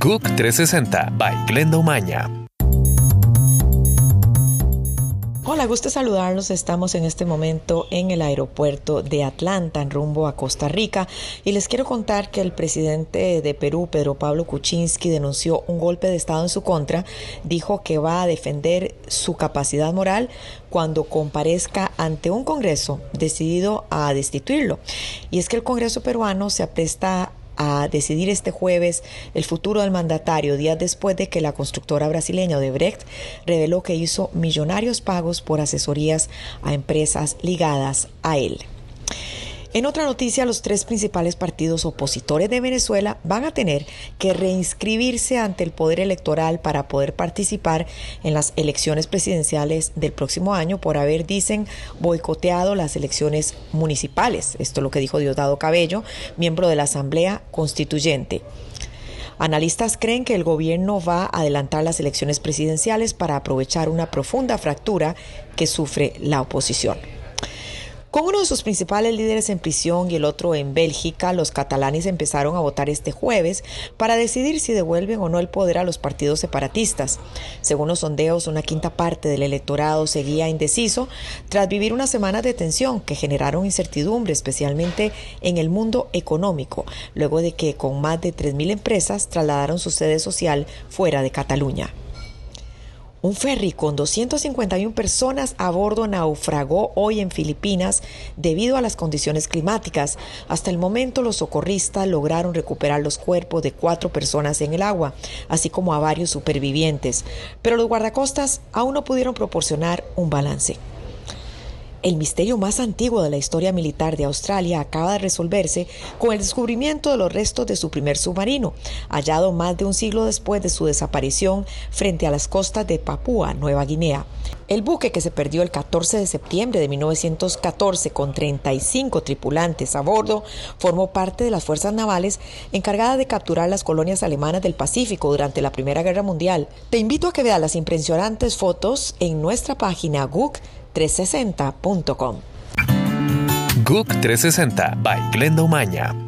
GUC 360 by Glenda Umaña. Hola, gusto saludarlos. Estamos en este momento en el aeropuerto de Atlanta, en rumbo a Costa Rica, y les quiero contar que el presidente de Perú, Pedro Pablo Kuczynski, denunció un golpe de Estado en su contra, dijo que va a defender su capacidad moral cuando comparezca ante un Congreso decidido a destituirlo. Y es que el Congreso peruano se apresta a decidir este jueves el futuro del mandatario, días después de que la constructora brasileña Odebrecht reveló que hizo millonarios pagos por asesorías a empresas ligadas a él. En otra noticia, los tres principales partidos opositores de Venezuela van a tener que reinscribirse ante el Poder Electoral para poder participar en las elecciones presidenciales del próximo año por haber, dicen, boicoteado las elecciones municipales. Esto es lo que dijo Diosdado Cabello, miembro de la Asamblea Constituyente. Analistas creen que el gobierno va a adelantar las elecciones presidenciales para aprovechar una profunda fractura que sufre la oposición. Con uno de sus principales líderes en prisión y el otro en Bélgica, los catalanes empezaron a votar este jueves para decidir si devuelven o no el poder a los partidos separatistas. Según los sondeos, una quinta parte del electorado seguía indeciso tras vivir una semana de tensión que generaron incertidumbre, especialmente en el mundo económico, luego de que con más de 3.000 empresas trasladaron su sede social fuera de Cataluña. Un ferry con 251 personas a bordo naufragó hoy en Filipinas debido a las condiciones climáticas. Hasta el momento los socorristas lograron recuperar los cuerpos de cuatro personas en el agua, así como a varios supervivientes, pero los guardacostas aún no pudieron proporcionar un balance. El misterio más antiguo de la historia militar de Australia acaba de resolverse con el descubrimiento de los restos de su primer submarino, hallado más de un siglo después de su desaparición frente a las costas de Papúa, Nueva Guinea. El buque que se perdió el 14 de septiembre de 1914 con 35 tripulantes a bordo formó parte de las fuerzas navales encargadas de capturar las colonias alemanas del Pacífico durante la Primera Guerra Mundial. Te invito a que veas las impresionantes fotos en nuestra página GUC 360.com. GUC 360 by Glenda Umaña.